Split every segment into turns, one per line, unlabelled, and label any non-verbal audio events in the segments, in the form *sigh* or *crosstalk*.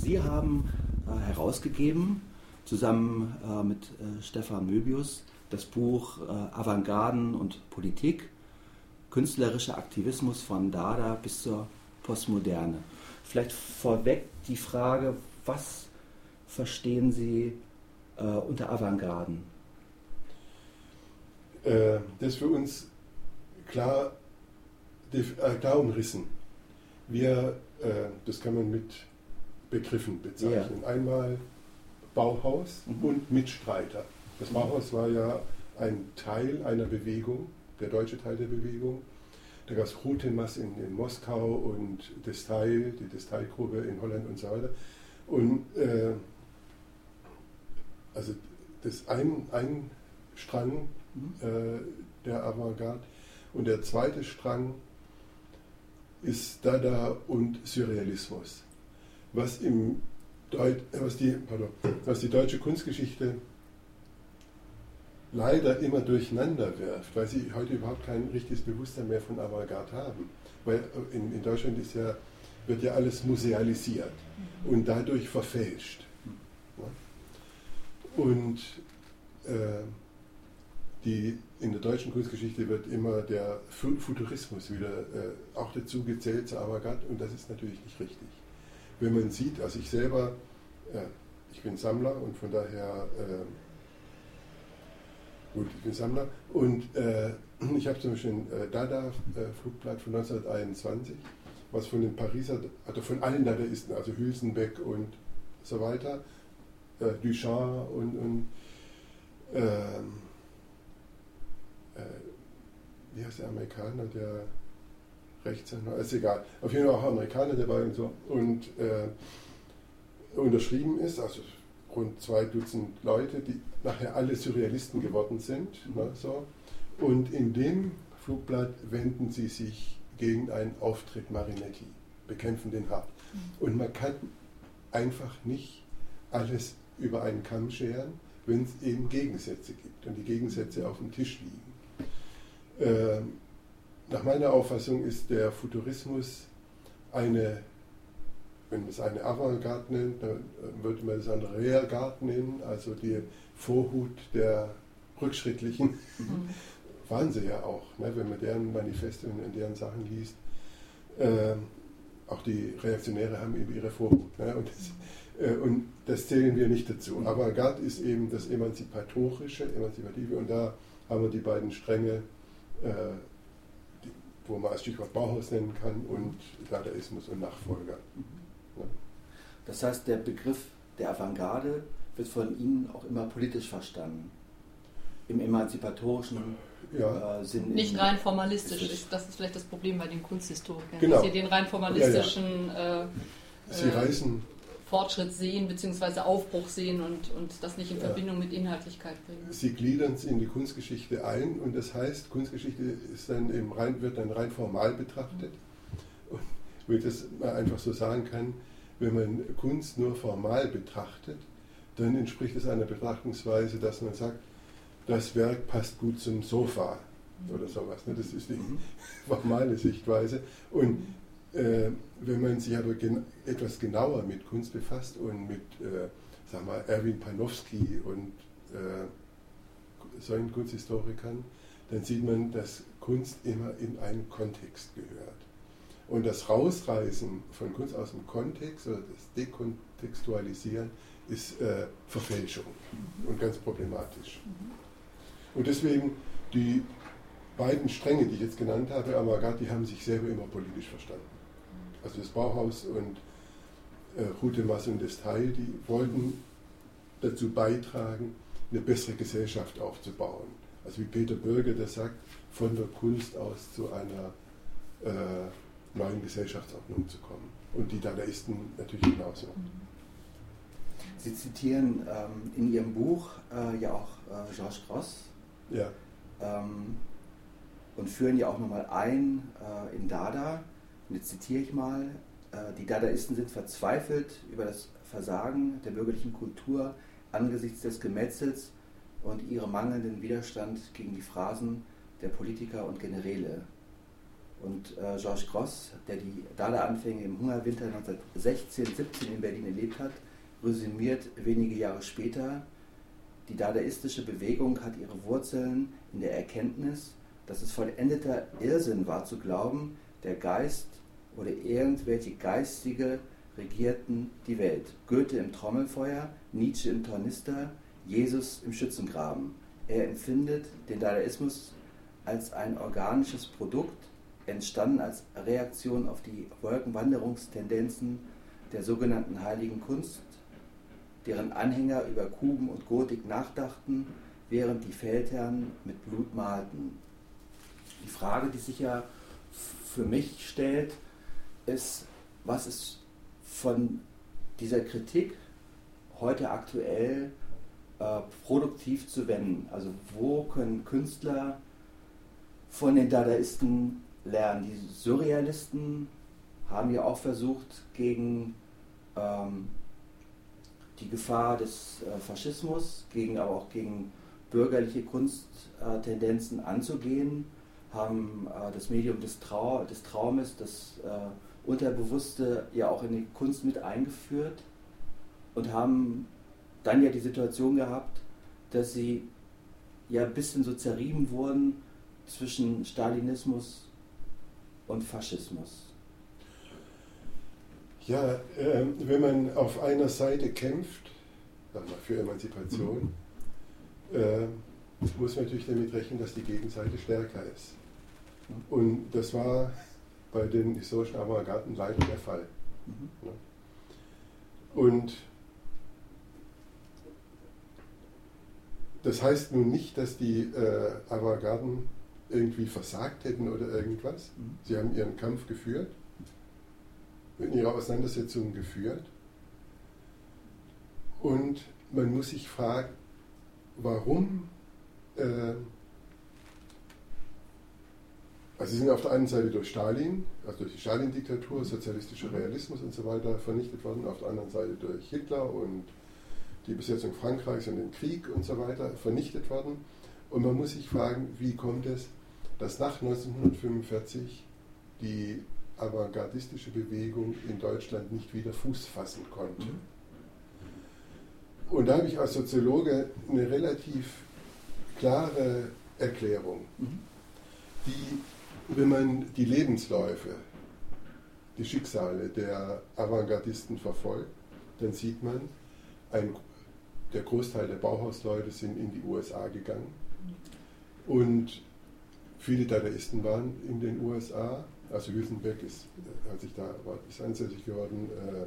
Sie haben äh, herausgegeben, zusammen äh, mit äh, Stefan Möbius, das Buch Avantgarden und Politik, künstlerischer Aktivismus von Dada bis zur Postmoderne. Vielleicht vorweg die Frage, was verstehen Sie äh, unter Avantgarden?
Äh, das für uns klar, klar umrissen. Wir, äh, das kann man mit Begriffen bezeichnen. Ja. Einmal Bauhaus mhm. und Mitstreiter. Das Bauhaus war ja ein Teil einer Bewegung, der deutsche Teil der Bewegung. Da gab es Rutemas in, in, Moskau und Destail, die Destail-Gruppe in Holland und so weiter. Und äh, also das ein, ein Strang mhm. äh, der Avantgarde. Und der zweite Strang ist Dada und Surrealismus. Was, im Deut was, die, pardon, was die deutsche Kunstgeschichte leider immer durcheinander wirft, weil sie heute überhaupt kein richtiges Bewusstsein mehr von Avantgarde haben. Weil in, in Deutschland ist ja, wird ja alles musealisiert mhm. und dadurch verfälscht. Und äh, die, in der deutschen Kunstgeschichte wird immer der Futurismus wieder äh, auch dazu gezählt zu Avantgarde und das ist natürlich nicht richtig. Wenn man sieht, also ich selber, äh, ich bin Sammler und von daher, äh, gut, ich bin Sammler. Und äh, ich habe zum Beispiel ein äh, Dada-Flugblatt äh, von 1921, was von den Pariser, also von allen Dadaisten, also Hülsenbeck und so weiter, Duchamp und, und ähm, äh, wie heißt der Amerikaner, der Rechtsanwalt, ist egal, auf jeden Fall auch Amerikaner dabei und so, und äh, unterschrieben ist, also rund zwei Dutzend Leute, die nachher alle Surrealisten geworden sind. Mhm. Ne, so. Und in dem Flugblatt wenden sie sich gegen einen Auftritt Marinetti, bekämpfen den hart. Mhm. Und man kann einfach nicht alles über einen Kamm scheren, wenn es eben Gegensätze gibt und die Gegensätze auf dem Tisch liegen. Äh, nach meiner Auffassung ist der Futurismus eine, wenn man es eine Avantgarde nennt, dann würde man es eine Reargarde nennen, also die Vorhut der Rückschrittlichen. Mhm. Waren sie ja auch, ne, wenn man deren Manifeste und deren Sachen liest. Äh, auch die Reaktionäre haben eben ihre Vorhut. Ne, und, das, äh, und, das, zählen wir nicht dazu. Mhm. Avantgarde ist eben das Emanzipatorische, Emanzipative, und da haben wir die beiden Stränge äh, wo man als Stichwort Bauhaus nennen kann und Dadaismus und Nachfolger.
Ja. Das heißt, der Begriff der Avantgarde wird von Ihnen auch immer politisch verstanden. Im emanzipatorischen ja. äh, Sinn.
Nicht rein formalistisch. Ist, das ist vielleicht das Problem bei den Kunsthistorikern. Genau. Dass sie den rein formalistischen. Ja, äh,
sie reißen
Fortschritt sehen bzw. Aufbruch sehen und, und das nicht in ja. Verbindung mit Inhaltlichkeit bringen.
Sie gliedern es in die Kunstgeschichte ein und das heißt, Kunstgeschichte ist dann eben rein, wird dann rein formal betrachtet. Und wenn ich das mal einfach so sagen kann, wenn man Kunst nur formal betrachtet, dann entspricht es einer Betrachtungsweise, dass man sagt, das Werk passt gut zum Sofa oder sowas. Ne? Das ist die mhm. *laughs* formale Sichtweise. Und äh, wenn man sich aber gen etwas genauer mit Kunst befasst und mit, äh, sagen wir, Erwin Panofsky und äh, solchen Kunsthistorikern, dann sieht man, dass Kunst immer in einen Kontext gehört. Und das Rausreißen von Kunst aus dem Kontext oder das Dekontextualisieren ist äh, Verfälschung und ganz problematisch. Und deswegen die beiden Stränge, die ich jetzt genannt habe, Avantgarde, die haben sich selber immer politisch verstanden also das Bauhaus und äh, Rutemas und das Teil, die wollten dazu beitragen, eine bessere Gesellschaft aufzubauen. Also wie Peter Bürger das sagt, von der Kunst aus zu einer äh, neuen Gesellschaftsordnung zu kommen. Und die Dadaisten natürlich genauso.
Sie zitieren ähm, in Ihrem Buch äh, ja auch äh, Georges Gross.
Ja.
Ähm, und führen ja auch nochmal ein äh, in Dada und jetzt zitiere ich mal, äh, die Dadaisten sind verzweifelt über das Versagen der bürgerlichen Kultur angesichts des Gemetzels und ihrem mangelnden Widerstand gegen die Phrasen der Politiker und Generäle. Und äh, Georges Gross, der die Dada-Anfänge im Hungerwinter 1916, 17 in Berlin erlebt hat, resümiert wenige Jahre später, die dadaistische Bewegung hat ihre Wurzeln in der Erkenntnis, dass es vollendeter Irrsinn war zu glauben, der Geist oder irgendwelche Geistige regierten die Welt. Goethe im Trommelfeuer, Nietzsche im Tornister, Jesus im Schützengraben. Er empfindet den Dadaismus als ein organisches Produkt, entstanden als Reaktion auf die Wolkenwanderungstendenzen der sogenannten heiligen Kunst, deren Anhänger über Kuben und Gotik nachdachten, während die Feldherren mit Blut malten. Die Frage, die sich ja für mich stellt, ist, was ist von dieser Kritik heute aktuell äh, produktiv zu wenden? Also wo können Künstler von den Dadaisten lernen? Die Surrealisten haben ja auch versucht, gegen ähm, die Gefahr des äh, Faschismus, gegen, aber auch gegen bürgerliche Kunsttendenzen anzugehen, haben äh, das Medium des, Trau des Traumes, das äh, Unterbewusste ja auch in die Kunst mit eingeführt und haben dann ja die Situation gehabt, dass sie ja ein bisschen so zerrieben wurden zwischen Stalinismus und Faschismus.
Ja, äh, wenn man auf einer Seite kämpft, für Emanzipation, äh, muss man natürlich damit rechnen, dass die Gegenseite stärker ist. Und das war bei den historischen Avantgarden leider der Fall. Mhm. Und das heißt nun nicht, dass die äh, Avantgarden irgendwie versagt hätten oder irgendwas. Mhm. Sie haben ihren Kampf geführt in ihrer Auseinandersetzung geführt. Und man muss sich fragen, warum, äh, also sie sind auf der einen Seite durch Stalin, also durch die Stalin-Diktatur, sozialistischer Realismus und so weiter vernichtet worden, auf der anderen Seite durch Hitler und die Besetzung Frankreichs und den Krieg und so weiter vernichtet worden. Und man muss sich fragen, wie kommt es, dass nach 1945 die avantgardistische Bewegung in Deutschland nicht wieder Fuß fassen konnte. Mhm. Und da habe ich als Soziologe eine relativ klare Erklärung, mhm. die, wenn man die Lebensläufe, die Schicksale der Avantgardisten verfolgt, dann sieht man, ein, der Großteil der Bauhausleute sind in die USA gegangen und viele Dadaisten waren in den USA also Wilsenbeck ist, als ich da war, ist ansässig geworden, äh,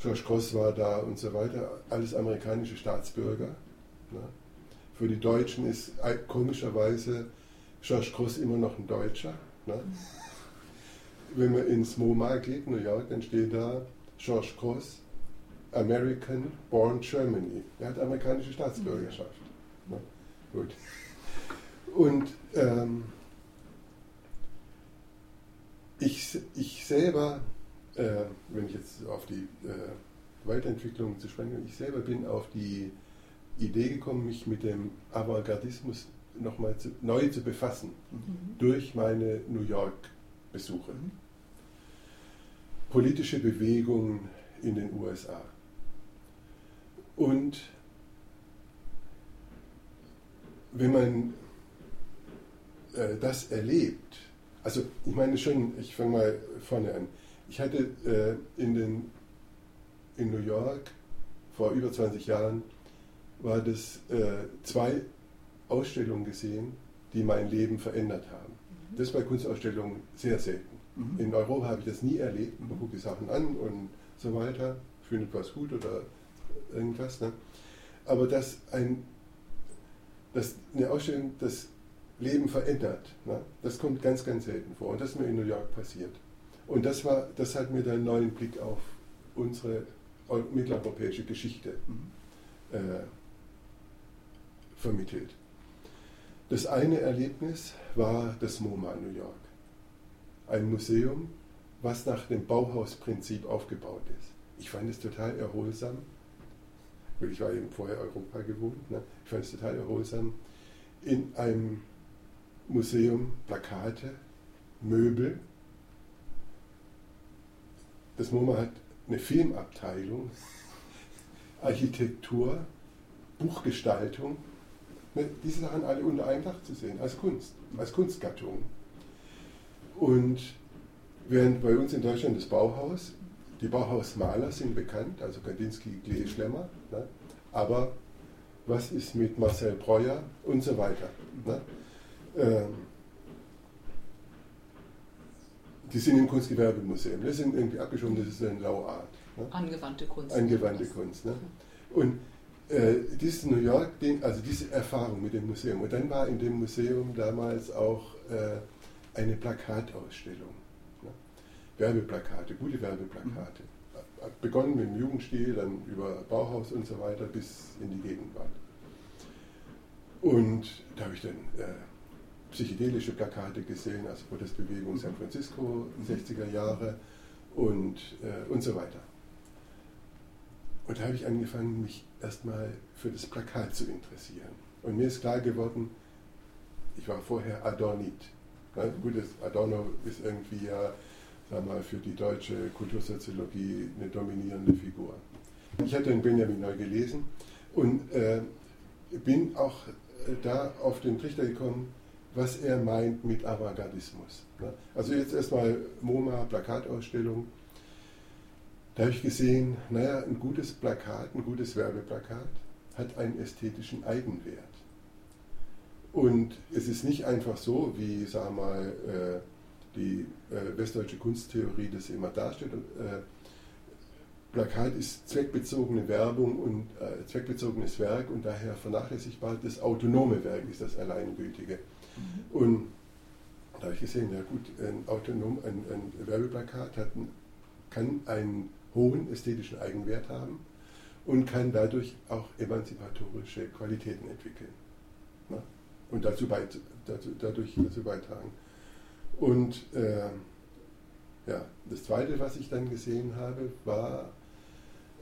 George Cross war da und so weiter, alles amerikanische Staatsbürger. Ne? Für die Deutschen ist komischerweise George Cross immer noch ein Deutscher. Ne? Wenn man ins MoMA geht, New York, dann steht da George Cross, American Born Germany. Er hat amerikanische Staatsbürgerschaft. Ne? Gut. Und ähm, ich, ich selber, äh, wenn ich jetzt auf die äh, Weiterentwicklung zu sprechen bin, ich selber bin auf die Idee gekommen, mich mit dem Avantgardismus nochmal neu zu befassen, mhm. durch meine New York-Besuche. Mhm. Politische Bewegungen in den USA. Und wenn man äh, das erlebt, also ich meine schon, ich fange mal vorne an. Ich hatte äh, in, den, in New York vor über 20 Jahren war das äh, zwei Ausstellungen gesehen, die mein Leben verändert haben. Mhm. Das ist bei Kunstausstellungen sehr selten. Mhm. In Europa habe ich das nie erlebt. Man guckt die Sachen an und so weiter, findet was gut oder irgendwas. Ne? Aber dass ein, dass eine Ausstellung das Leben verändert. Ne? Das kommt ganz, ganz selten vor. Und das ist mir in New York passiert. Und das, war, das hat mir dann einen neuen Blick auf unsere mitteleuropäische Geschichte mhm. äh, vermittelt. Das eine Erlebnis war das MoMA New York. Ein Museum, was nach dem Bauhausprinzip aufgebaut ist. Ich fand es total erholsam, weil ich war eben vorher Europa gewohnt. Ne? Ich fand es total erholsam, in einem Museum Plakate Möbel. Das MoMA hat eine Filmabteilung, Architektur, Buchgestaltung. Ne, diese Sachen alle unter einem Dach zu sehen, als Kunst, als Kunstgattung. Und während bei uns in Deutschland das Bauhaus, die Bauhausmaler sind bekannt, also Kandinsky, Klee, Schlemmer, ne? aber was ist mit Marcel Breuer und so weiter. Ne? Ähm, die sind im Kunstgewerbemuseum, das sind irgendwie abgeschoben, das ist eine Lauart.
Ne? Angewandte Kunst.
Angewandte Kunst. Ne? Und äh, dieses New York, also diese Erfahrung mit dem Museum. Und dann war in dem Museum damals auch äh, eine Plakatausstellung. Ne? Werbeplakate, gute Werbeplakate. Mhm. Begonnen mit dem Jugendstil, dann über Bauhaus und so weiter bis in die Gegenwart. Und da habe ich dann äh, psychedelische Plakate gesehen, also Protestbewegung San Francisco, 60er Jahre und, äh, und so weiter. Und da habe ich angefangen, mich erstmal für das Plakat zu interessieren. Und mir ist klar geworden, ich war vorher Adornit. Ja, gut, Adorno ist irgendwie ja, sag mal, für die deutsche Kultursoziologie eine dominierende Figur. Ich hatte den Benjamin neu gelesen und äh, bin auch da auf den Trichter gekommen, was er meint mit Avantgardismus. Ne? Also jetzt erstmal MoMA, Plakatausstellung. Da habe ich gesehen, naja, ein gutes Plakat, ein gutes Werbeplakat hat einen ästhetischen Eigenwert. Und es ist nicht einfach so, wie, wir mal, äh, die äh, westdeutsche Kunsttheorie das immer darstellt. Äh, Plakat ist zweckbezogene Werbung und äh, zweckbezogenes Werk und daher vernachlässigbar. Das autonome Werk ist das Alleingültige. Mhm. Und da habe ich gesehen, ja gut, ein, autonom, ein, ein Werbeplakat hat, kann einen hohen ästhetischen Eigenwert haben und kann dadurch auch emanzipatorische Qualitäten entwickeln. Ne? Und dazu, beit, dazu, dadurch dazu beitragen. Und äh, ja, das Zweite, was ich dann gesehen habe, war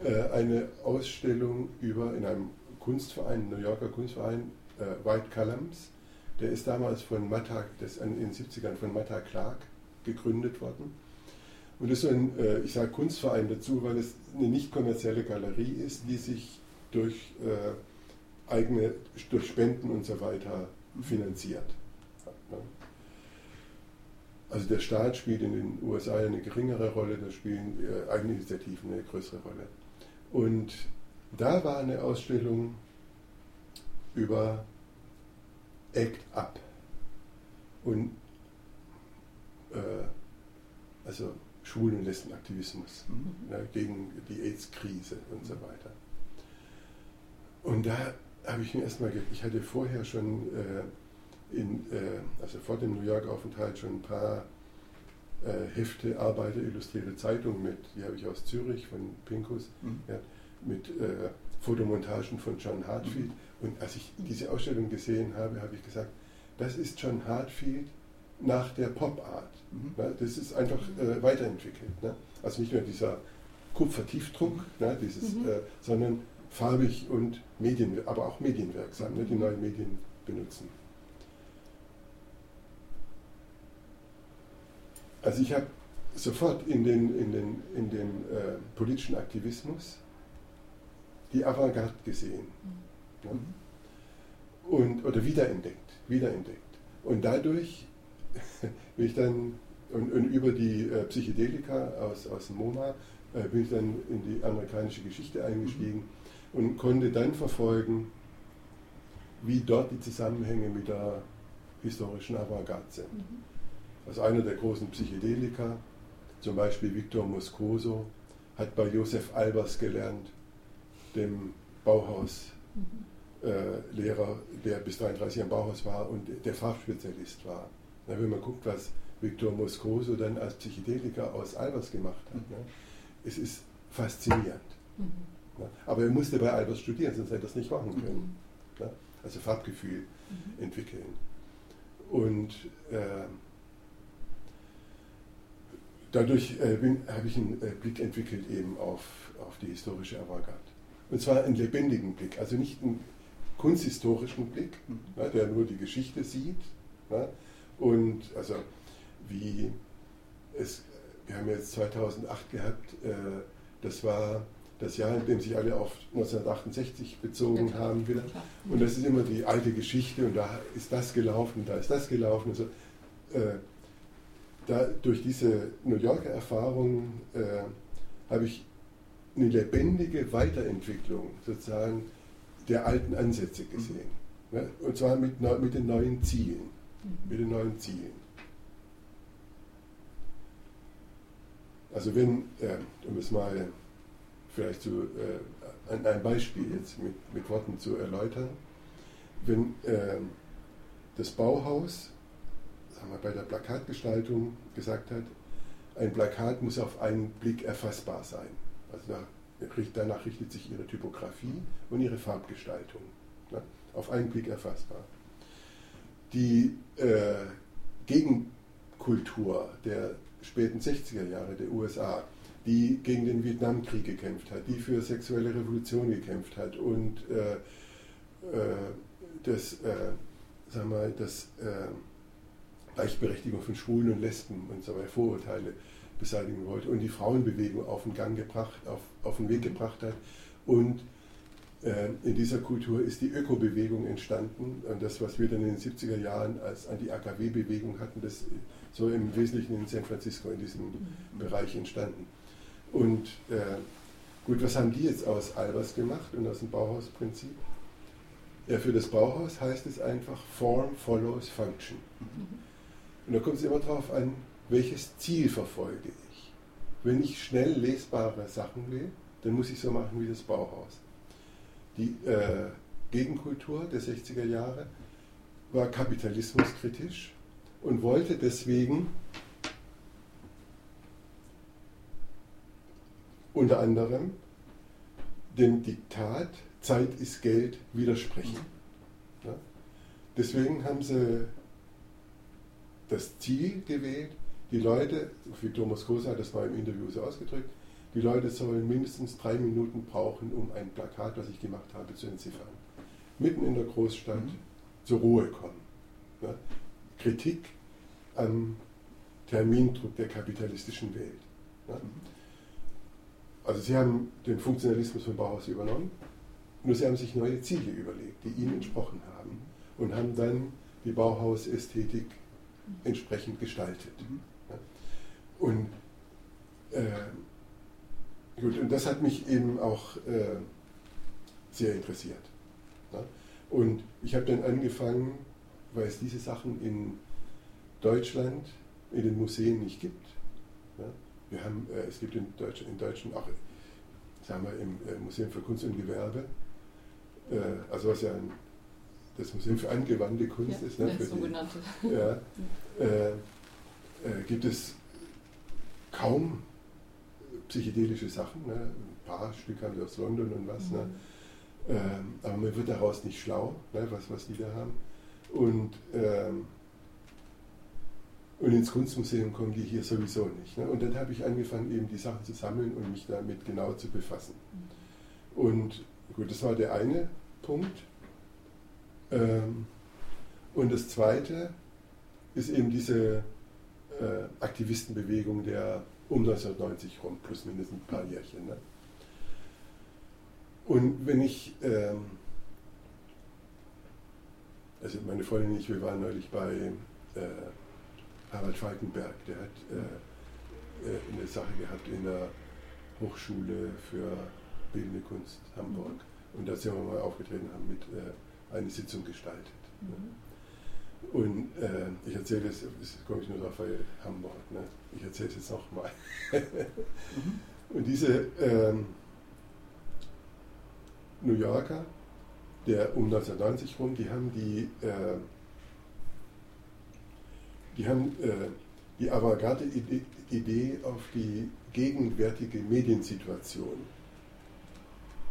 äh, eine Ausstellung über in einem Kunstverein, New Yorker Kunstverein, äh, White Columns. Der ist damals von Matta, das in den 70ern von Matta Clark gegründet worden. Und das ist so ein, äh, ich sage Kunstverein dazu, weil es eine nicht kommerzielle Galerie ist, die sich durch äh, eigene, durch Spenden und so weiter finanziert. Also der Staat spielt in den USA eine geringere Rolle, da spielen äh, Eigeninitiativen eine größere Rolle. Und da war eine Ausstellung über Act Up und äh, also Schwulen- Lesbenaktivismus mhm. ne, gegen die AIDS-Krise und so weiter. Und da habe ich mir erstmal, ich hatte vorher schon äh, in, äh, also vor dem New York-Aufenthalt schon ein paar äh, Hefte, Arbeiter, illustrierte Zeitung mit, die habe ich aus Zürich von Pinkus, mhm. ja, mit äh, Fotomontagen von John Hartfield. Mhm. Und als ich diese Ausstellung gesehen habe, habe ich gesagt, das ist John Hartfield nach der Pop-Art. Mhm. Ne? Das ist einfach äh, weiterentwickelt. Ne? Also nicht nur dieser Kupfertiefdruck, ne? Dieses, mhm. äh, sondern farbig und Medien, aber auch medienwirksam, ne? die neue Medien benutzen. Also ich habe sofort in den, in den, in den äh, politischen Aktivismus die Avantgarde gesehen. Mhm. Ja? Und, oder wiederentdeckt, wiederentdeckt. Und dadurch *laughs* bin ich dann, und, und über die äh, Psychedelika aus, aus dem MoMA, äh, bin ich dann in die amerikanische Geschichte eingestiegen mhm. und konnte dann verfolgen, wie dort die Zusammenhänge mit der historischen Avantgarde sind. Mhm. Also einer der großen Psychedelika, zum Beispiel Victor Moscoso, hat bei Josef Albers gelernt, dem Bauhauslehrer, äh, der bis 33 am Bauhaus war und der Fachspezialist war. Na, wenn man guckt, was Victor Moscoso dann als Psychedeliker aus Albers gemacht hat, ne, es ist faszinierend. Mhm. Na, aber er musste bei Albers studieren, sonst hätte er das nicht machen können. Mhm. Na, also Farbgefühl mhm. entwickeln. Und äh, dadurch äh, habe ich einen äh, Blick entwickelt eben auf, auf die historische Avantgarde. Und zwar einen lebendigen Blick, also nicht einen kunsthistorischen Blick, mhm. ne, der nur die Geschichte sieht. Ne, und also wie es, wir haben jetzt 2008 gehabt, äh, das war das Jahr, in dem sich alle auf 1968 bezogen ja, haben wieder. Und das ist immer die alte Geschichte und da ist das gelaufen, da ist das gelaufen. Also, äh, da, durch diese New Yorker Erfahrung äh, habe ich eine lebendige Weiterentwicklung sozusagen der alten Ansätze gesehen. Mhm. Ne? Und zwar mit, mit den neuen Zielen. Mit den neuen Zielen. Also wenn, äh, um es mal vielleicht zu, äh, ein, ein, Beispiel jetzt mit, mit, Worten zu erläutern, wenn äh, das Bauhaus sagen wir, bei der Plakatgestaltung gesagt hat, ein Plakat muss auf einen Blick erfassbar sein. Also danach richtet sich ihre Typografie und ihre Farbgestaltung. Ne? Auf einen Blick erfassbar. Die äh, Gegenkultur der späten 60er Jahre der USA, die gegen den Vietnamkrieg gekämpft hat, die für sexuelle Revolution gekämpft hat und äh, äh, das, äh, sagen wir, das äh, Gleichberechtigung von Schwulen und Lesben und so weiter, Vorurteile beseitigen wollte und die Frauenbewegung auf den Gang gebracht, auf, auf den Weg gebracht hat. Und in dieser Kultur ist die Ökobewegung entstanden. Und das, was wir dann in den 70er Jahren als Anti-AKW-Bewegung hatten, das so im Wesentlichen in San Francisco in diesem Bereich entstanden. Und äh, gut, was haben die jetzt aus Albers gemacht und aus dem Bauhausprinzip? Ja, für das Bauhaus heißt es einfach Form follows Function. Und da kommt es immer darauf an, welches Ziel verfolge ich. Wenn ich schnell lesbare Sachen will, dann muss ich so machen wie das Bauhaus. Die äh, Gegenkultur der 60er Jahre war kapitalismuskritisch und wollte deswegen unter anderem dem Diktat Zeit ist Geld widersprechen. Ja? Deswegen haben sie das Ziel gewählt, die Leute, wie Thomas Kosa hat das mal im Interview so ausgedrückt, die Leute sollen mindestens drei Minuten brauchen, um ein Plakat, was ich gemacht habe, zu entziffern. Mitten in der Großstadt mhm. zur Ruhe kommen. Ja? Kritik am Termindruck der kapitalistischen Welt. Ja? Mhm. Also sie haben den Funktionalismus von Bauhaus übernommen, nur sie haben sich neue Ziele überlegt, die ihnen entsprochen haben und haben dann die Bauhausästhetik entsprechend gestaltet. Mhm. Und, äh, gut, und das hat mich eben auch äh, sehr interessiert. Ja? Und ich habe dann angefangen, weil es diese Sachen in Deutschland in den Museen nicht gibt. Ja? Wir haben, äh, es gibt in, Deutsch, in Deutschland auch, sagen wir, im äh, Museum für Kunst und Gewerbe, äh, also was ja ein, das Museum für angewandte Kunst
ja,
ist, ne,
für die, sogenannte.
Ja, äh, äh, gibt es kaum psychedelische Sachen. Ne? Ein paar Stück haben wir aus London und was. Ne? Mhm. Ne? Ähm, aber man wird daraus nicht schlau, ne? was, was die da haben. Und, ähm, und ins Kunstmuseum kommen die hier sowieso nicht. Ne? Und dann habe ich angefangen, eben die Sachen zu sammeln und mich damit genau zu befassen. Mhm. Und gut, das war der eine Punkt. Ähm, und das zweite ist eben diese äh, Aktivistenbewegung der um 1990 rum, plus minus ein paar Jährchen. Ne? Und wenn ich, ähm, also meine Freundin und ich, wir waren neulich bei äh, Harald Falkenberg, der hat äh, äh, eine Sache gehabt in der Hochschule für Bildende Kunst Hamburg. Und da sind wir mal aufgetreten, haben mit äh, eine Sitzung gestaltet. Ne? Und äh, ich erzähle das, das komme ich nur drauf, weil Hamburg, ne? ich erzähle es jetzt nochmal. mhm. Und diese ähm, New Yorker, der um 1990 rum, die haben die, äh, die haben äh, die avantgarde Idee auf die gegenwärtige Mediensituation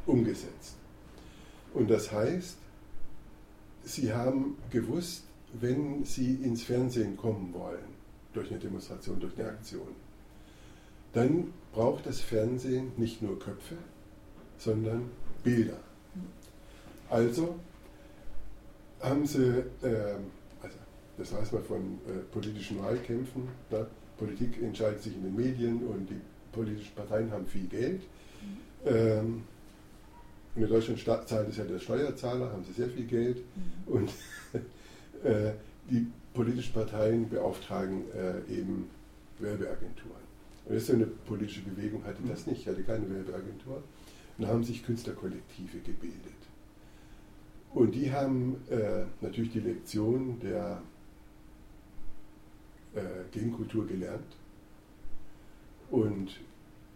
umgesetzt. Und das heißt, sie haben gewusst, wenn Sie ins Fernsehen kommen wollen, durch eine Demonstration, durch eine Aktion, dann braucht das Fernsehen nicht nur Köpfe, sondern Bilder. Also haben sie, äh, also das weiß man von äh, politischen Wahlkämpfen. Ne? Politik entscheidet sich in den Medien und die politischen Parteien haben viel Geld. Mhm. Ähm, in Deutschland zahlt es ja der Steuerzahler, haben sie sehr viel Geld. Mhm. Und äh, die politischen Parteien beauftragen äh, eben Werbeagenturen. Und das ist so eine politische Bewegung, hatte das mhm. nicht, hatte keine Werbeagentur. Und da haben sich Künstlerkollektive gebildet. Und die haben äh, natürlich die Lektion der äh, Gegenkultur gelernt. Und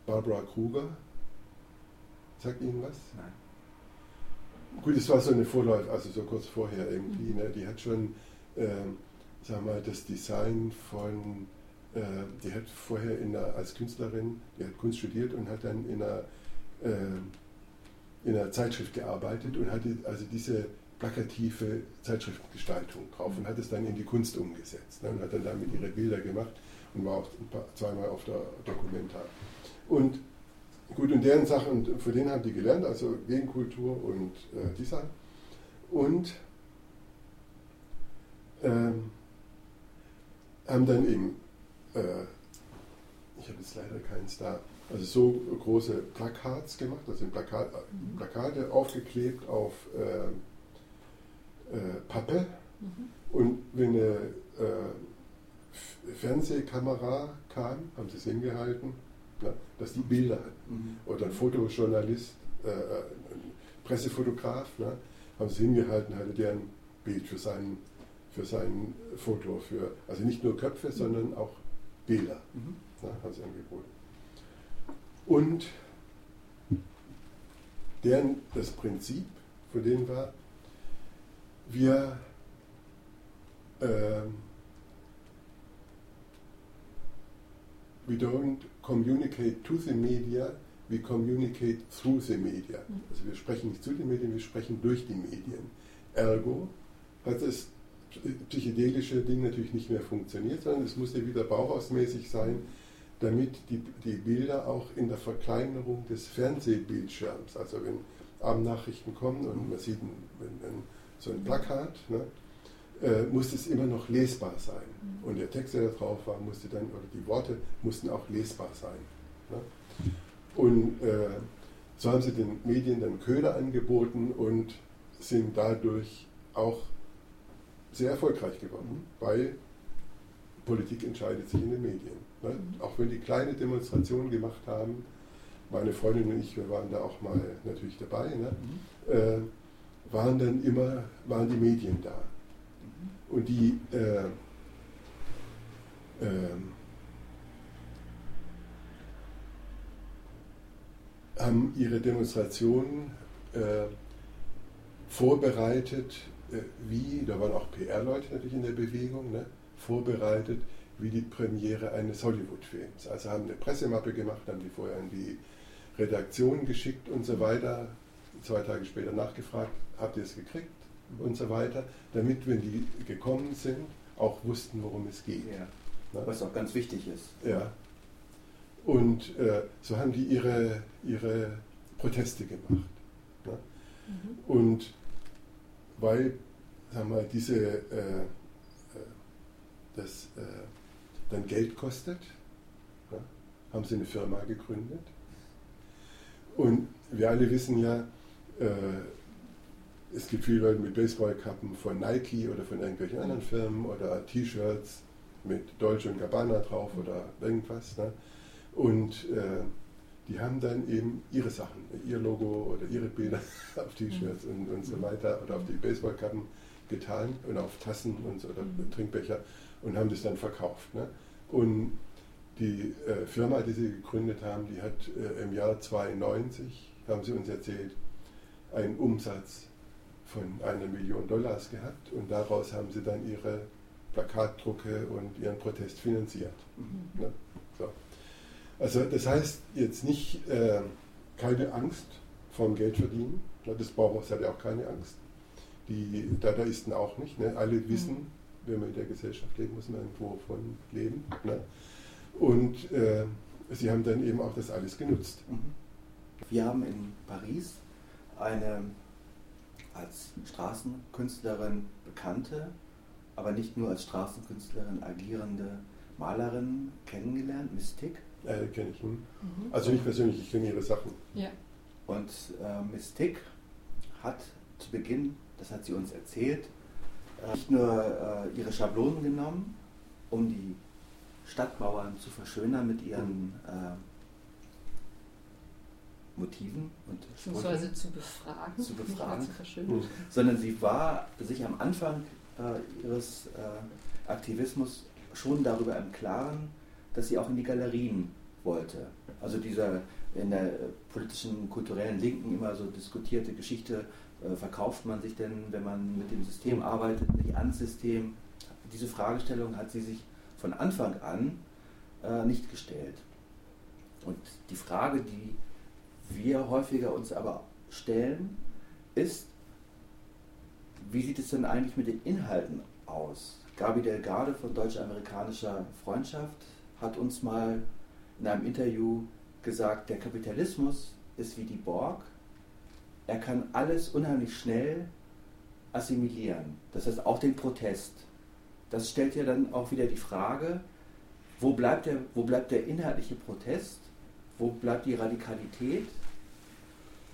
Barbara Kruger, sagt Ihnen was?
Nein.
Gut, es war so eine Vorläufe, also so kurz vorher irgendwie. Mhm. Ne? Die hat schon, äh, sag mal, das Design von, äh, die hat vorher in der, als Künstlerin, die hat Kunst studiert und hat dann in einer, äh, in einer Zeitschrift gearbeitet und hatte also diese plakative Zeitschriftengestaltung drauf und hat es dann in die Kunst umgesetzt ne, und hat dann damit ihre Bilder gemacht und war auch paar, zweimal auf der Dokumenta. Und gut, und deren Sachen, für den haben die gelernt, also Gegenkultur und äh, Design. Und ähm, haben dann eben, äh, ich habe jetzt leider keins da, also so große Plakats gemacht, also Plakat, mhm. Plakate aufgeklebt auf äh, äh, Pappe. Mhm. Und wenn eine äh, Fernsehkamera kam, haben sie es hingehalten, na, dass die Bilder hatten. Mhm. Oder ein Fotojournalist, äh, äh, ein Pressefotograf, na, haben sie hingehalten, hatte der ein Bild für sein, für sein Foto. Für, also nicht nur Köpfe, sondern auch Bilder mhm. na, haben sie angeboten. Und deren, das Prinzip von denen war, wir äh, we don't communicate to the media, we communicate through the media. Also wir sprechen nicht zu den Medien, wir sprechen durch die Medien. Ergo hat das psychedelische Ding natürlich nicht mehr funktioniert, sondern es musste wieder bauhausmäßig sein, damit die, die Bilder auch in der Verkleinerung des Fernsehbildschirms, also wenn Abendnachrichten kommen und man sieht ein, ein, so ein Plakat, ne, äh, musste es immer noch lesbar sein. Und der Text, der da drauf war, musste dann, oder die Worte mussten auch lesbar sein. Ne? Und äh, so haben sie den Medien dann Köder angeboten und sind dadurch auch sehr erfolgreich geworden, mhm. weil Politik entscheidet sich in den Medien. Ne? Mhm. Auch wenn die kleine Demonstrationen gemacht haben, meine Freundin und ich, wir waren da auch mal natürlich dabei. Ne? Mhm. Äh, waren dann immer, waren die Medien da. Und die äh, äh, haben ihre Demonstrationen äh, vorbereitet, äh, wie, da waren auch PR-Leute natürlich in der Bewegung, ne, vorbereitet, wie die Premiere eines Hollywood-Films. Also haben eine Pressemappe gemacht, haben die vorher an die Redaktion geschickt und so weiter, zwei Tage später nachgefragt, habt ihr es gekriegt und so weiter, damit, wenn die gekommen sind, auch wussten, worum es geht. Ja.
Ne? Was auch ganz wichtig ist.
Ja. Und äh, so haben die ihre, ihre Proteste gemacht. Ne? Mhm. Und weil sagen wir, diese, äh, äh, das äh, dann Geld kostet, ne? haben sie eine Firma gegründet. Und wir alle wissen ja, äh, es gibt viele Leute mit Baseballkappen von Nike oder von irgendwelchen anderen Firmen oder T-Shirts mit Dolce und Gabbana drauf oder irgendwas. Ne? Und äh, die haben dann eben ihre Sachen, ihr Logo oder ihre Bilder *laughs* auf T-Shirts und, und so weiter oder auf die Baseballkappen getan und auf Tassen und so, oder mhm. Trinkbecher und haben das dann verkauft. Ne? Und die äh, Firma, die sie gegründet haben, die hat äh, im Jahr 92, haben sie uns erzählt, einen Umsatz von einer Million Dollars gehabt und daraus haben sie dann ihre Plakatdrucke und ihren Protest finanziert. Mhm. Ne? So. Also das heißt jetzt nicht äh, keine Angst vom Geldverdienen. Ne? Das Bauhaus hat ja auch keine Angst. Die Dadaisten auch nicht. Ne? Alle wissen, mhm. wenn man in der Gesellschaft lebt, muss man irgendwo von leben. Ne? Und äh, sie haben dann eben auch das alles genutzt. Mhm.
Wir haben in Paris eine als Straßenkünstlerin bekannte, aber nicht nur als Straßenkünstlerin agierende Malerin kennengelernt, Mystik.
Äh, kenne ich. Hm? Mhm. Also nicht persönlich, ich kenne ihre Sachen.
Ja.
Und äh, Mystik hat zu Beginn, das hat sie uns erzählt, äh, nicht nur äh, ihre Schablonen genommen, um die Stadtmauern zu verschönern mit ihren äh, Motiven und
Beziehungsweise zu befragen,
zu befragen zu sondern sie war sich am Anfang äh, ihres äh, Aktivismus schon darüber im Klaren, dass sie auch in die Galerien wollte. Also dieser in der politischen, kulturellen Linken immer so diskutierte Geschichte, äh, verkauft man sich denn, wenn man mit dem System arbeitet, nicht ans System? Diese Fragestellung hat sie sich von Anfang an äh, nicht gestellt. Und die Frage, die wir häufiger uns aber stellen, ist, wie sieht es denn eigentlich mit den Inhalten aus? Gabi Delgade von Deutsch-Amerikanischer Freundschaft hat uns mal in einem Interview gesagt, der Kapitalismus ist wie die Borg. Er kann alles unheimlich schnell assimilieren. Das heißt auch den Protest. Das stellt ja dann auch wieder die Frage, wo bleibt der, wo bleibt der inhaltliche Protest? Wo bleibt die Radikalität?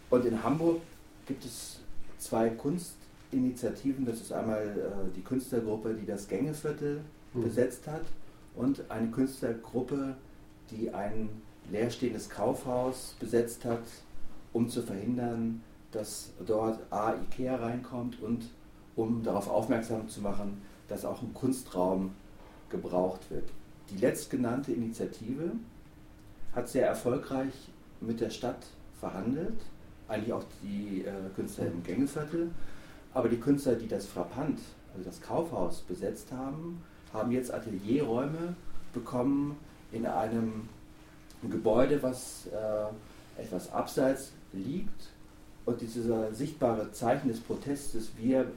Und in Hamburg gibt es zwei Kunstinitiativen. Das ist einmal äh, die Künstlergruppe, die das Gängeviertel mhm. besetzt hat und eine Künstlergruppe, die ein leerstehendes Kaufhaus besetzt hat, um zu verhindern, dass dort A, Ikea reinkommt und um darauf aufmerksam zu machen, dass auch ein Kunstraum gebraucht wird. Die letztgenannte Initiative hat sehr erfolgreich mit der Stadt verhandelt, eigentlich auch die äh, Künstler im Gängeviertel, aber die Künstler, die das Frappant, also das Kaufhaus besetzt haben, haben jetzt Atelierräume bekommen in einem Gebäude, was äh, etwas abseits liegt. Und dieser sichtbare Zeichen des Protestes, wir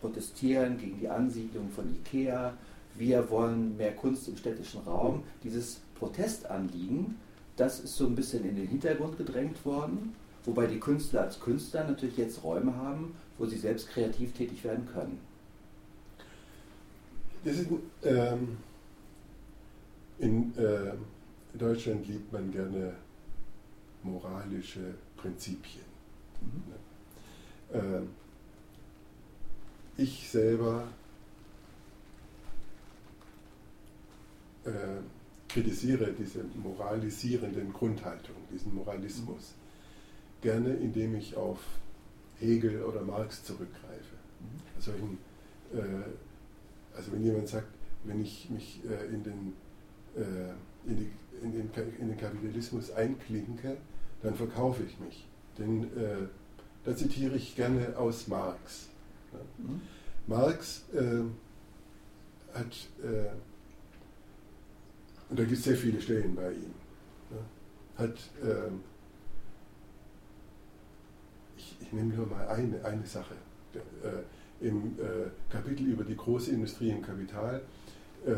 protestieren gegen die Ansiedlung von IKEA, wir wollen mehr Kunst im städtischen Raum. Dieses Protestanliegen, das ist so ein bisschen in den Hintergrund gedrängt worden, wobei die Künstler als Künstler natürlich jetzt Räume haben, wo sie selbst kreativ tätig werden können.
Das ist, ähm, in äh, Deutschland liebt man gerne moralische Prinzipien. Mhm. Äh, ich selber äh, kritisiere diese moralisierenden Grundhaltung, diesen Moralismus, mhm. Gerne indem ich auf Hegel oder Marx zurückgreife. Mhm. Also, in, äh, also wenn jemand sagt, wenn ich mich äh, in, den, äh, in, die, in, den, in, den, Kapitalismus einklinke, dann verkaufe ich mich. Denn äh, da zitiere ich gerne aus Marx. Ja. Mhm. Marx äh, hat und da gibt es sehr viele Stellen bei ihm, ne, hat, ähm, ich, nehme nur mal eine, eine Sache, äh, im äh, Kapitel über die große Industrie im Kapital, äh,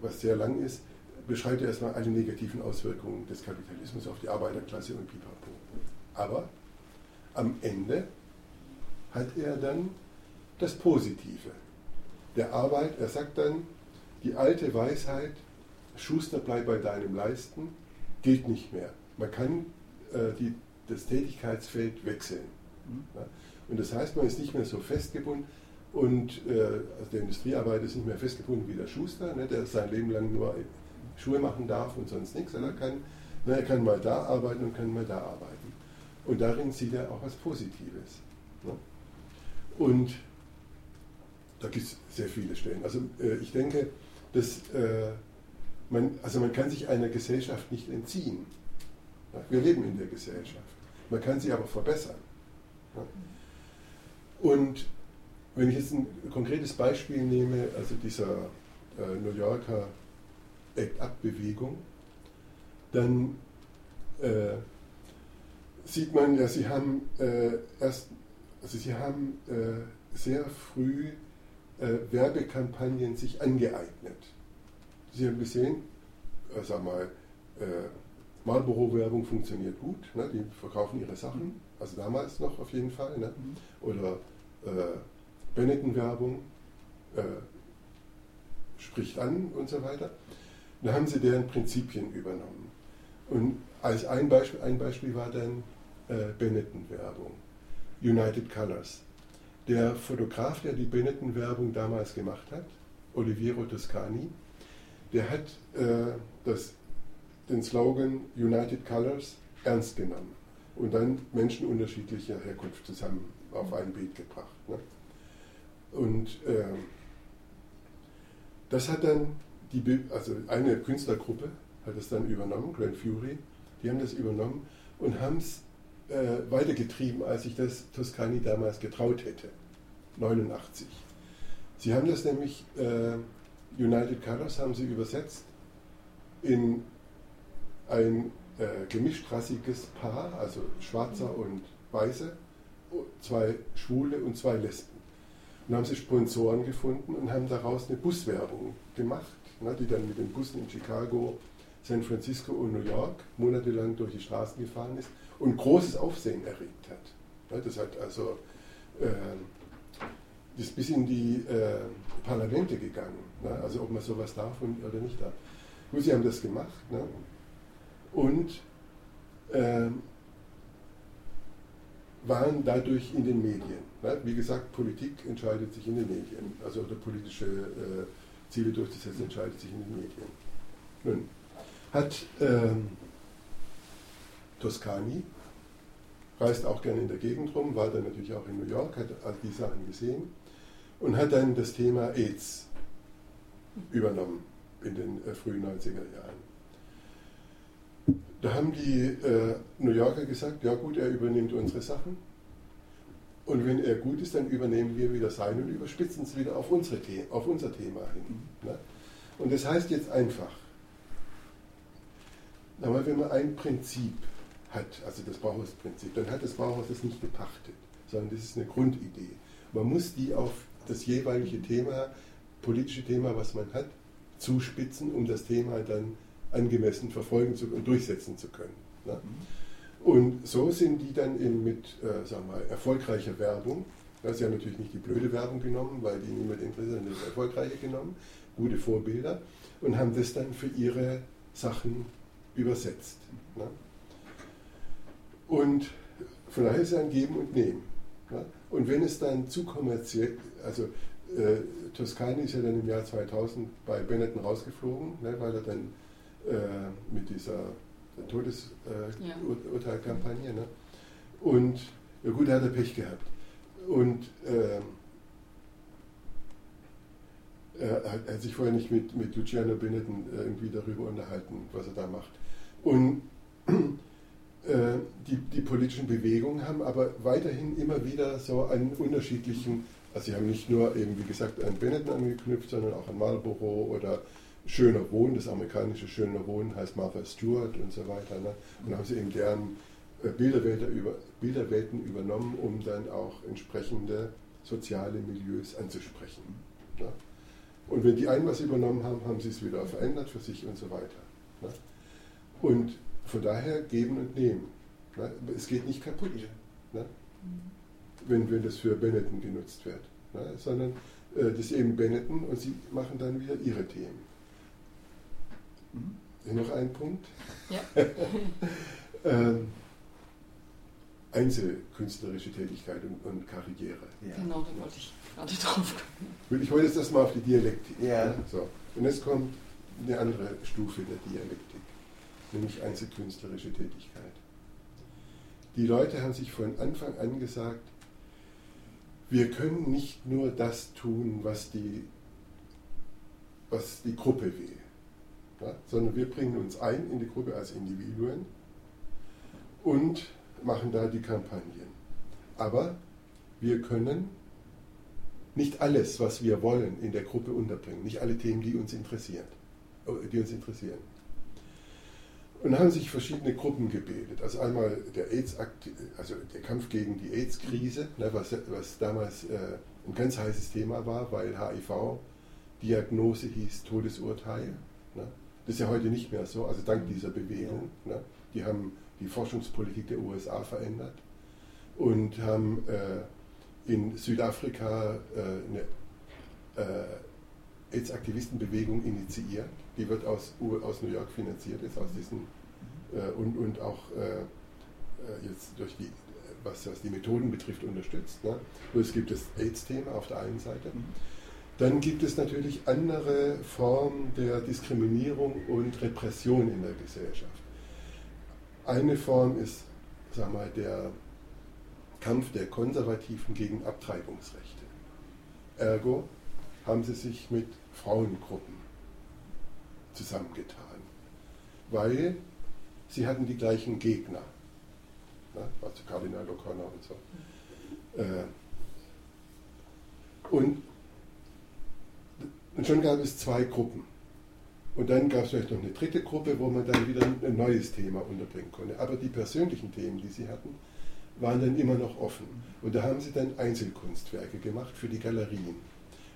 was sehr lang ist, beschreibt er erstmal alle negativen Auswirkungen des Kapitalismus auf die Arbeiterklasse und Pipapo. Aber am Ende hat er dann das Positive der Arbeit. Er sagt dann, die alte Weisheit, Schuster, bleib bei deinem Leisten, gilt nicht mehr. Man kann äh, die, das Tätigkeitsfeld wechseln. Und das heißt, man ist nicht mehr so festgebunden und äh, also der Industriearbeiter ist nicht mehr festgebunden wie der Schuster, ne, der sein Leben lang nur Schuhe machen darf und sonst nichts. Er kann, na, er kann mal da arbeiten und kann mal da arbeiten. Und darin sieht er auch was Positives. Ne? Und da gibt es sehr viele Stellen. Also äh, ich denke, dass äh, man, also man kann sich einer Gesellschaft nicht entziehen. Wir leben in der Gesellschaft. Man kann sie aber verbessern. Und wenn ich jetzt ein konkretes Beispiel nehme, also dieser äh, New Yorker Act-Up-Bewegung, dann äh, sieht man ja, sie haben äh, erst, also sie haben äh, sehr früh äh, Werbekampagnen sich angeeignet. Sie haben gesehen, äh, sag mal, äh, Marlboro-Werbung funktioniert gut, ne? die verkaufen ihre Sachen, also damals noch auf jeden Fall. Ne? Mhm. Oder äh, Benetton-Werbung, äh, spricht an und so weiter. Da haben sie deren Prinzipien übernommen. Und als ein Beispiel, ein Beispiel war dann äh, Benetton-Werbung, United Colors. Der Fotograf, der die Benetton-Werbung damals gemacht hat, Oliviero Toscani, der hat äh, das, den Slogan United Colors ernst genommen und dann Menschen unterschiedlicher Herkunft zusammen auf ein Beet gebracht. Ne? Und äh, das hat dann die, also eine Künstlergruppe hat es dann übernommen, Grand Fury, die haben das übernommen und haben es äh, weitergetrieben, als sich das Toscani damals getraut hätte, 89. Sie haben das nämlich, äh, United Colors haben sie übersetzt in ein äh, gemischtrassiges Paar, also Schwarzer und Weiße, zwei Schwule und zwei Lesben. Und haben sie Sponsoren gefunden und haben daraus eine Buswerbung gemacht, ne, die dann mit den Bussen in Chicago, San Francisco und New York monatelang durch die Straßen gefahren ist und großes Aufsehen erregt hat. Ne, das hat also äh, das bis in die äh, Parlamente gegangen. Ne, also ob man sowas darf oder nicht darf. Gut, sie haben das gemacht. Ne, und äh, waren dadurch in den Medien. Ne? Wie gesagt, Politik entscheidet sich in den Medien. Also oder politische äh, Ziele durchzusetzen entscheidet sich in den Medien. Nun, hat ähm, Toscani, reist auch gerne in der Gegend rum, war dann natürlich auch in New York, hat all die Sachen gesehen und hat dann das Thema AIDS übernommen in den äh, frühen 90er Jahren. Da haben die äh, New Yorker gesagt, ja gut, er übernimmt unsere Sachen. Und wenn er gut ist, dann übernehmen wir wieder sein und überspitzen es wieder auf, unsere auf unser Thema hin. Ne? Und das heißt jetzt einfach, wenn man ein Prinzip hat, also das Bauhausprinzip, dann hat das Bauhaus das nicht gepachtet, sondern das ist eine Grundidee. Man muss die auf das jeweilige Thema, politische Thema, was man hat, zuspitzen, um das Thema dann angemessen verfolgen zu, und durchsetzen zu können. Ne? Und so sind die dann eben mit äh, sagen wir, erfolgreicher Werbung, das ist ja natürlich nicht die blöde Werbung genommen, weil die niemand interessiert, sondern das erfolgreiche genommen, gute Vorbilder und haben das dann für ihre Sachen übersetzt. Ne? Und von daher ist es ein Geben und Nehmen. Ne? Und wenn es dann zu kommerziell, also äh, Toscani ist ja dann im Jahr 2000 bei Benetton rausgeflogen, ne, weil er dann äh, mit dieser Todesurteilkampagne. Äh, ne? Und ja gut, er hat er Pech gehabt. Und äh, er, hat, er, hat, sich vorher nicht mit, mit Luciano Benetton irgendwie darüber unterhalten, was er da macht. Und *clears throat* äh, die, die politischen Bewegungen haben aber weiterhin immer wieder so einen unterschiedlichen, also sie haben nicht nur eben, wie gesagt, an Benetton angeknüpft, sondern auch an Marlboro oder Schöner Wohnen, das amerikanische Schöner Wohnen heißt Martha Stewart und so weiter. Ne? Und haben sie eben deren äh, Bilderwelten, über, Bilderwelten übernommen, um dann auch entsprechende soziale Milieus anzusprechen. Ne? Und wenn die einen was übernommen haben, haben sie es wieder verändert für sich und so weiter. Ne? Und von daher geben und nehmen. Ne? Es geht nicht kaputt, ne? wenn, wenn das für Benetton genutzt wird. Ne? Sondern äh, das ist eben Benetton und sie machen dann wieder ihre Themen. Mhm. Noch ein Punkt. Ja. *laughs* ähm, Einzelkünstlerische Tätigkeit und, und Karriere.
Ja. Genau, da wollte ich gerade drauf
kommen. Ich wollte jetzt erstmal auf die Dialektik. Ja. So. Und jetzt kommt eine andere Stufe der Dialektik, nämlich einzelkünstlerische Tätigkeit. Die Leute haben sich von Anfang an gesagt, wir können nicht nur das tun, was die, was die Gruppe will ja, sondern wir bringen uns ein in die Gruppe als Individuen und machen da die Kampagnen. Aber wir können nicht alles, was wir wollen, in der Gruppe unterbringen, nicht alle Themen, die uns interessieren. Äh, die uns interessieren. Und haben sich verschiedene Gruppen gebildet. Also einmal der AIDS, also der Kampf gegen die AIDS-Krise, ne, was, was, damals äh, ein ganz heißes Thema war, weil HIV-Diagnose hieß Todesurteil. Ne. Das ist ja heute nicht mehr so, also dank dieser Bewegung. Ne? Die haben die Forschungspolitik der USA verändert und haben äh, in Südafrika äh, eine äh, AIDS-Aktivistenbewegung initiiert. Die wird aus, aus New York finanziert, ist aus diesen äh, und, und auch äh, äh jetzt durch die, was, was die Methoden betrifft, unterstützt. Ne? Es gibt das AIDS-Thema auf der einen Seite. Mhm. Dann gibt es natürlich andere Formen der Diskriminierung und Repression in der Gesellschaft. Eine Form ist, sag mal, der Kampf der Konservativen gegen Abtreibungsrechte. Ergo haben sie sich mit Frauengruppen zusammengetan, weil sie hatten die gleichen Gegner, ne? also Kardinal O'Connor und so. Äh, und, und schon gab es zwei Gruppen. Und dann gab es vielleicht noch eine dritte Gruppe, wo man dann wieder ein neues Thema unterbringen konnte. Aber die persönlichen Themen, die sie hatten, waren dann immer noch offen. Und da haben sie dann Einzelkunstwerke gemacht für die Galerien.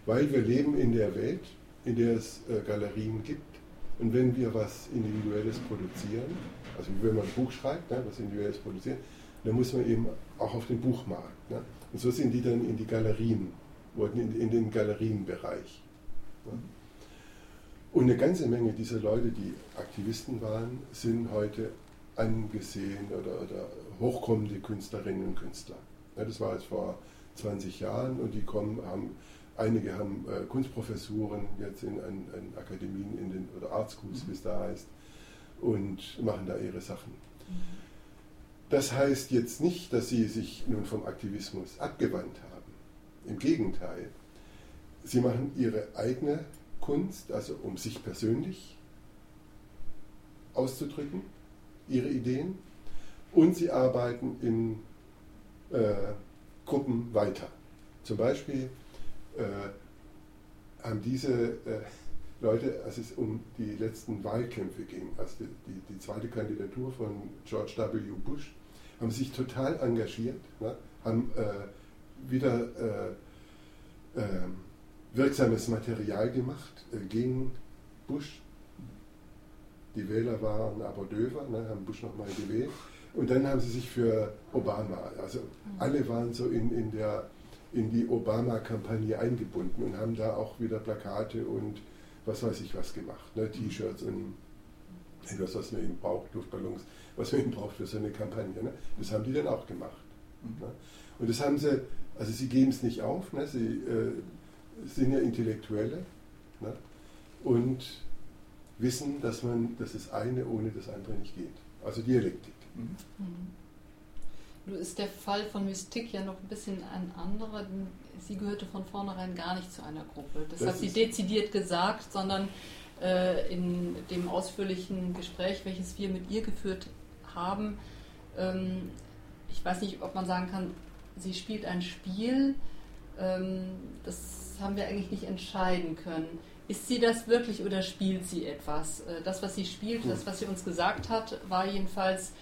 Weil wir leben in der Welt, in der es äh, Galerien gibt. Und wenn wir was Individuelles produzieren, also wenn man ein Buch schreibt, ne, was Individuelles produziert, dann muss man eben auch auf den Buchmarkt. Ne? Und so sind die dann in die Galerien, wurden in den Galerienbereich. Und eine ganze Menge dieser Leute, die Aktivisten waren, sind heute angesehen oder, oder hochkommende Künstlerinnen und Künstler. Ja, das war jetzt vor 20 Jahren und die kommen, haben, einige haben äh, Kunstprofessuren jetzt in, an, an, Akademien in den, oder Art Schools, mhm. wie es da heißt, und machen da ihre Sachen. Das heißt jetzt nicht, dass sie sich nun vom Aktivismus abgewandt haben. Im Gegenteil, sie machen ihre eigene Kunst, also um sich persönlich auszudrücken, ihre Ideen, und sie arbeiten in äh, Gruppen weiter. Zum Beispiel äh, haben diese äh, Leute, als es um die letzten Wahlkämpfe ging, also die, die, die, zweite Kandidatur von George W. Bush, haben sich total engagiert, ne, haben äh, wieder äh, ähm, wirksames Material gemacht äh, gegen Bush. Die Wähler waren aber döver, ne, haben Bush nochmal gewählt. Und dann haben sie sich für Obama, also alle waren so in, in, der, in die Obama-Kampagne eingebunden und haben da auch wieder Plakate und was weiß ich was gemacht, ne, T-Shirts und etwas, was man eben braucht, Luftballons, was man eben braucht für so eine Kampagne. Ne? Das haben die dann auch gemacht. Ne? Und das haben sie, also sie geben es nicht auf, ne? sie äh, sind ja Intellektuelle ne? und wissen, dass man, dass das eine ohne das andere nicht geht. Also Dialektik. Mhm.
Nun ist der Fall von Mystik ja noch ein bisschen ein anderer. Sie gehörte von vornherein gar nicht zu einer Gruppe. Das, das hat sie dezidiert gesagt, sondern äh, in dem ausführlichen Gespräch, welches wir mit ihr geführt haben, ähm, ich weiß nicht, ob man sagen kann, sie spielt ein Spiel. Ähm, das haben wir eigentlich nicht entscheiden können. Ist sie das wirklich oder spielt sie etwas? Äh, das, was sie spielt, das, was sie uns gesagt hat, war jedenfalls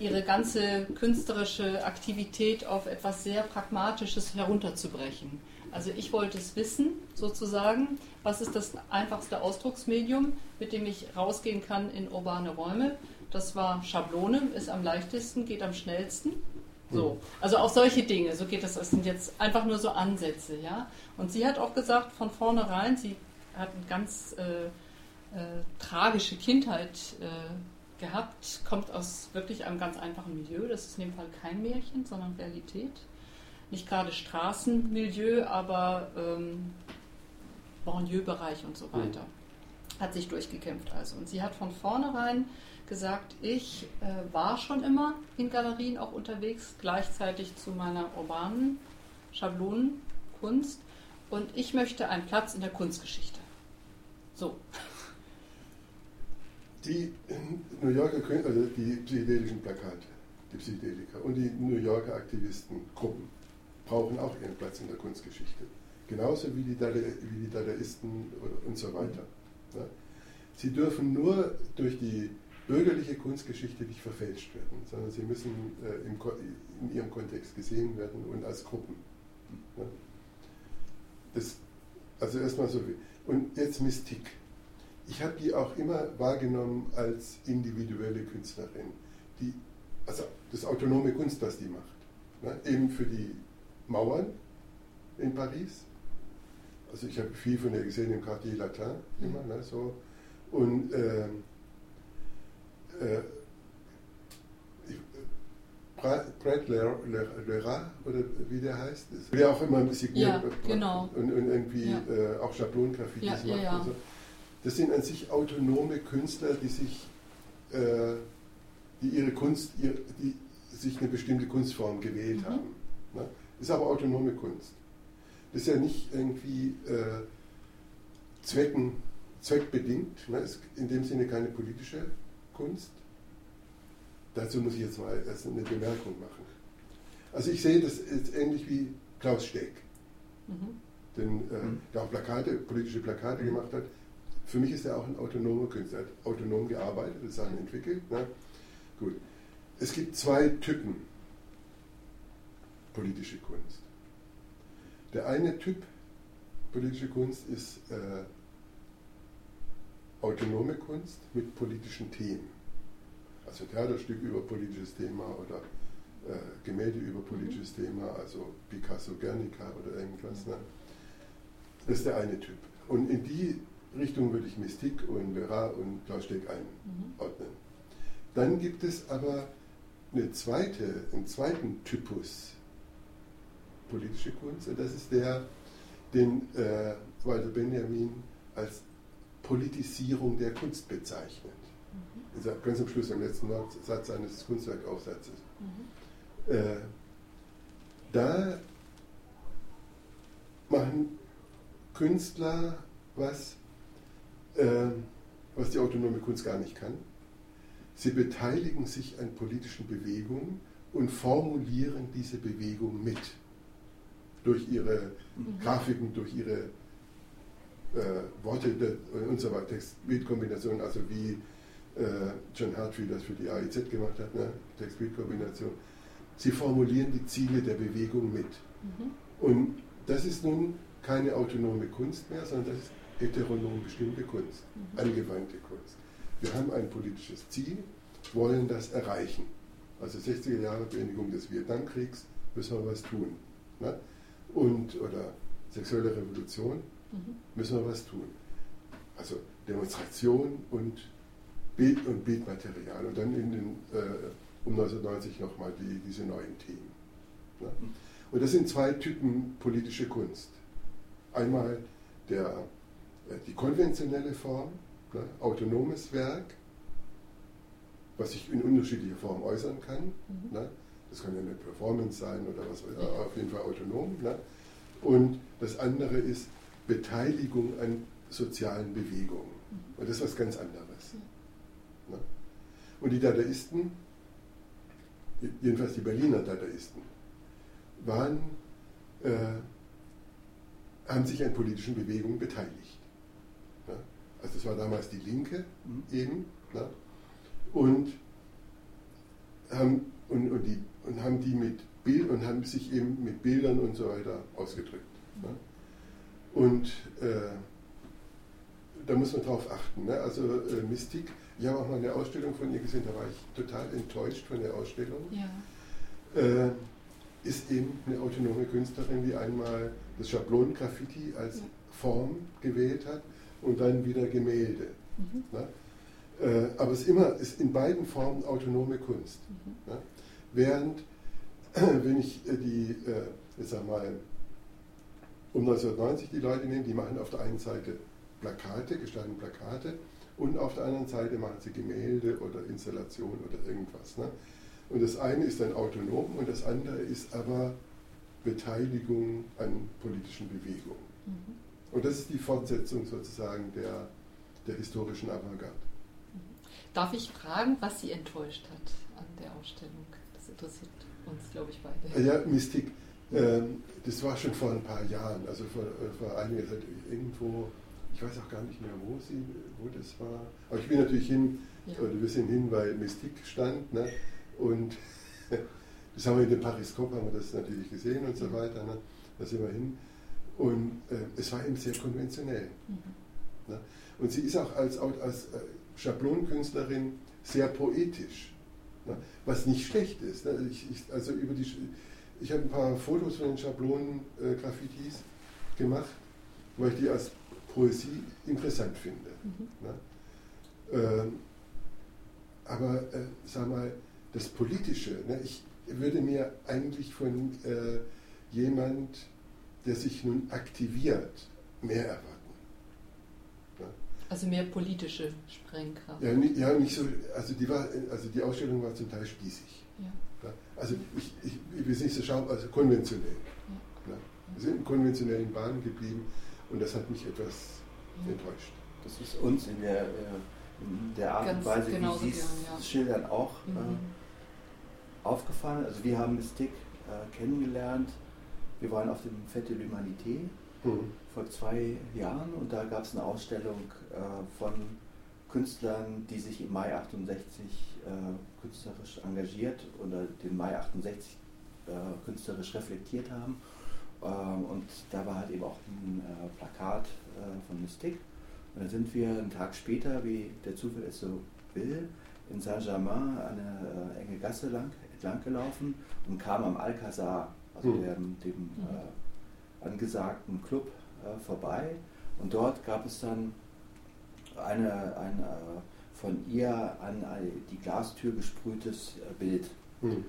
ihre ganze künstlerische Aktivität auf etwas sehr Pragmatisches herunterzubrechen. Also ich wollte es wissen, sozusagen, was ist das einfachste Ausdrucksmedium, mit dem ich rausgehen kann in urbane Räume. Das war Schablone, ist am leichtesten, geht am schnellsten. So, also auch solche Dinge, so geht das. Das sind jetzt einfach nur so Ansätze, ja. Und sie hat auch gesagt von vornherein, sie hat eine ganz äh, äh, tragische Kindheit äh, gehabt, kommt aus wirklich einem ganz einfachen Milieu. Das ist in dem Fall kein Märchen, sondern Realität. Nicht gerade Straßenmilieu, aber ähm, Banlieue-Bereich und so weiter. Hat sich durchgekämpft also. Und sie hat von vornherein gesagt, ich äh, war schon immer in Galerien auch unterwegs, gleichzeitig zu meiner urbanen Schablonenkunst und ich möchte einen Platz in der Kunstgeschichte. So.
Die New Yorker, also die psychedelischen Plakate, die Psychedelika und die New Yorker Aktivistengruppen brauchen auch ihren Platz in der Kunstgeschichte. Genauso wie die, Dada, wie die Dadaisten und so weiter. Sie dürfen nur durch die bürgerliche Kunstgeschichte nicht verfälscht werden, sondern sie müssen äh, im, in ihrem Kontext gesehen werden und als Gruppen. Ja? Das, also erstmal so. Und jetzt Mystik. Ich habe die auch immer wahrgenommen als individuelle Künstlerin, die, also das autonome Kunst, was die macht. Ne? Eben für die Mauern in Paris, also ich habe viel von ihr gesehen im Quartier Latin immer, ne, so. Und ähm, äh, Brad Lera, oder wie der heißt, wer auch immer
signiert ja, genau.
und, und irgendwie ja. äh, auch Schablongraffitis ja, macht. Ja, so. Das sind an sich autonome Künstler, die sich, äh, die ihre Kunst, ihr, die sich eine bestimmte Kunstform gewählt mhm. haben. Ne? Ist aber autonome Kunst. Das ist ja nicht irgendwie äh, Zwecken, zweckbedingt, ne? ist in dem Sinne keine politische Kunst. Dazu muss ich jetzt mal erst eine Bemerkung machen. Also ich sehe das jetzt ähnlich wie Klaus Steck, mhm. den, äh, mhm. der auch Plakate, politische Plakate mhm. gemacht hat. Für mich ist er auch ein autonomer Künstler, er hat autonom gearbeitet, Sachen entwickelt. Ne? Gut. Es gibt zwei Typen politische Kunst. Der eine Typ politische Kunst ist äh, autonome Kunst mit politischen Themen. Also Theaterstück über politisches Thema oder äh, Gemälde über politisches mhm. Thema, also Picasso, Guernica oder irgendwas. Ne? Das ist der eine Typ. Und in die Richtung würde ich Mystik und Vera und Klaus Steck einordnen. Mhm. Dann gibt es aber eine zweite, einen zweiten Typus politische Kunst und das ist der, den äh, Walter Benjamin als Politisierung der Kunst bezeichnet. Mhm. Ganz am Schluss, im letzten Satz seines Kunstwerkaufsatzes. Mhm. Äh, da machen Künstler was, äh, was die autonome Kunst gar nicht kann. Sie beteiligen sich an politischen Bewegungen und formulieren diese Bewegung mit. Durch ihre mhm. Grafiken, durch ihre Worte und so weiter, Text-Bild-Kombination, also wie äh, John Hartfield das für die AIZ gemacht hat, ne? Text-Bild-Kombination. Sie formulieren die Ziele der Bewegung mit. Mhm. Und das ist nun keine autonome Kunst mehr, sondern das ist heteronom bestimmte Kunst, mhm. angewandte Kunst. Wir haben ein politisches Ziel, wollen das erreichen. Also 60er Jahre Beendigung des Vietnamkriegs, müssen wir was tun. Ne? Und, oder sexuelle Revolution, mhm. müssen wir was tun. Also Demonstration und Bild und Bildmaterial. Und dann in den, äh, um 1990 nochmal die, diese neuen Themen. Ne? Mhm. Und das sind zwei Typen politische Kunst. Einmal der, äh, die konventionelle Form, ne? autonomes Werk, was sich in unterschiedlicher Form äußern kann. Mhm. Ne? Das kann ja eine Performance sein oder was, auf jeden Fall autonom. Ne? Und das andere ist Beteiligung an sozialen Bewegungen. Und das ist was ganz anderes. Ne? Und die Dadaisten, jedenfalls die Berliner Dadaisten, waren, äh, haben sich an politischen Bewegungen beteiligt. Ne? Also das war damals die Linke mhm. eben. Ne? Und haben, und, und, die, und haben die mit Bild und haben sich eben mit Bildern und so weiter ausgedrückt. Ne? Und äh, da muss man drauf achten. Ne? Also äh, Mystik, ich habe auch mal eine Ausstellung von ihr gesehen, da war ich total enttäuscht von der Ausstellung. Ja. Äh, ist eben eine autonome Künstlerin, die einmal das Schablonengraffiti als ja. Form gewählt hat und dann wieder Gemälde. Mhm. Ne? Äh, aber es ist immer ist in beiden Formen autonome Kunst. Mhm. Ne? Während, *clears throat* wenn ich äh, die, äh, jetzt sag mal, um 1990 die Leute nehmen, die machen auf der einen Seite Plakate, gestalten Plakate und auf der anderen Seite machen sie Gemälde oder Installationen oder irgendwas. Ne? Und das eine ist dann autonom und das andere ist aber Beteiligung an politischen Bewegungen. Mhm. Und das ist die Fortsetzung sozusagen der, der historischen Avantgarde. Mhm.
Darf ich fragen, was Sie enttäuscht hat an der Ausstellung? Das interessiert uns, glaube ich, beide.
Ja, Mystik. Ähm, das war schon vor ein paar Jahren, also vor, äh, vor einiger Zeit irgendwo, ich weiß auch gar nicht mehr, wo, sie, wo das war. Aber ich bin natürlich hin, ja. oder wir sind hin, weil Mystik stand. Ne? Und *laughs* das haben wir in dem Periskop, haben wir das natürlich gesehen und so mhm. weiter. Ne? Da sind wir hin. Und äh, es war eben sehr konventionell. Mhm. Ne? Und sie ist auch als, als äh, Schablonenkünstlerin sehr poetisch. Ne? Was nicht schlecht ist. Ne? Ich, ich, also über die, ich habe ein paar Fotos von den Schablonen-Graffitis äh, gemacht. weil ich die als Poesie interessant finde. Mhm. Ne? Ähm, aber äh, sag mal, das Politische, ne, ich würde mir eigentlich von äh, jemand, der sich nun aktiviert, mehr erwarten.
Ne? Also mehr politische Sprengkraft.
Ja, nicht, ja, nicht so, also die, war, also die Ausstellung war zum Teil spießig. Ja. Also ich, ich, ich will es nicht so schauen, also konventionell. Ja. Ne? Wir sind in konventionellen Bahnen geblieben und das hat mich etwas enttäuscht.
Das ist uns in der, äh, in der Art und Weise, wie Sie es ja. schildern, auch mhm. äh, aufgefallen. Also wir haben Mystik äh, kennengelernt. Wir waren auf dem Fête de l'Humanité mhm. vor zwei Jahren und da gab es eine Ausstellung äh, von Künstlern, die sich im Mai 68 äh, künstlerisch engagiert oder den Mai 68 äh, künstlerisch reflektiert haben. Ähm, und da war halt eben auch ein Plakat von Mystik. Und dann sind wir einen Tag später, wie der Zufall es so will, in Saint-Germain eine enge Gasse lang, entlang gelaufen und kamen am Alcazar, also mhm. dem, dem mhm. äh, angesagten Club, äh, vorbei. Und dort gab es dann eine, ein äh, von ihr an die Glastür gesprühtes äh, Bild. Mhm.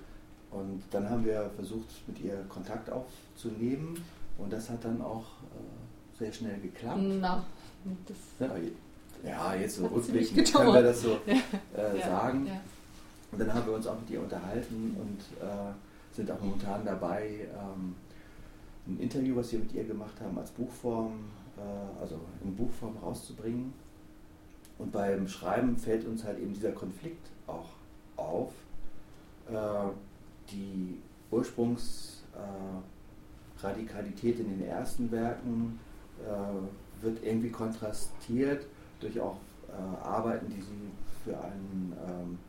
Und dann haben wir versucht, mit ihr Kontakt aufzunehmen und das hat dann auch äh, sehr schnell geklappt.
Na,
ja, ja, jetzt so rückblickend können wir das so *laughs* äh, ja, sagen. Ja. Und dann haben wir uns auch mit ihr unterhalten und äh, sind auch momentan dabei, ähm, ein Interview, was wir mit ihr gemacht haben, als Buchform, äh, also in Buchform rauszubringen. Und beim Schreiben fällt uns halt eben dieser Konflikt auch auf. Äh, die Ursprungsradikalität in den ersten Werken äh, wird irgendwie kontrastiert durch auch äh, Arbeiten, die sie für einen ähm,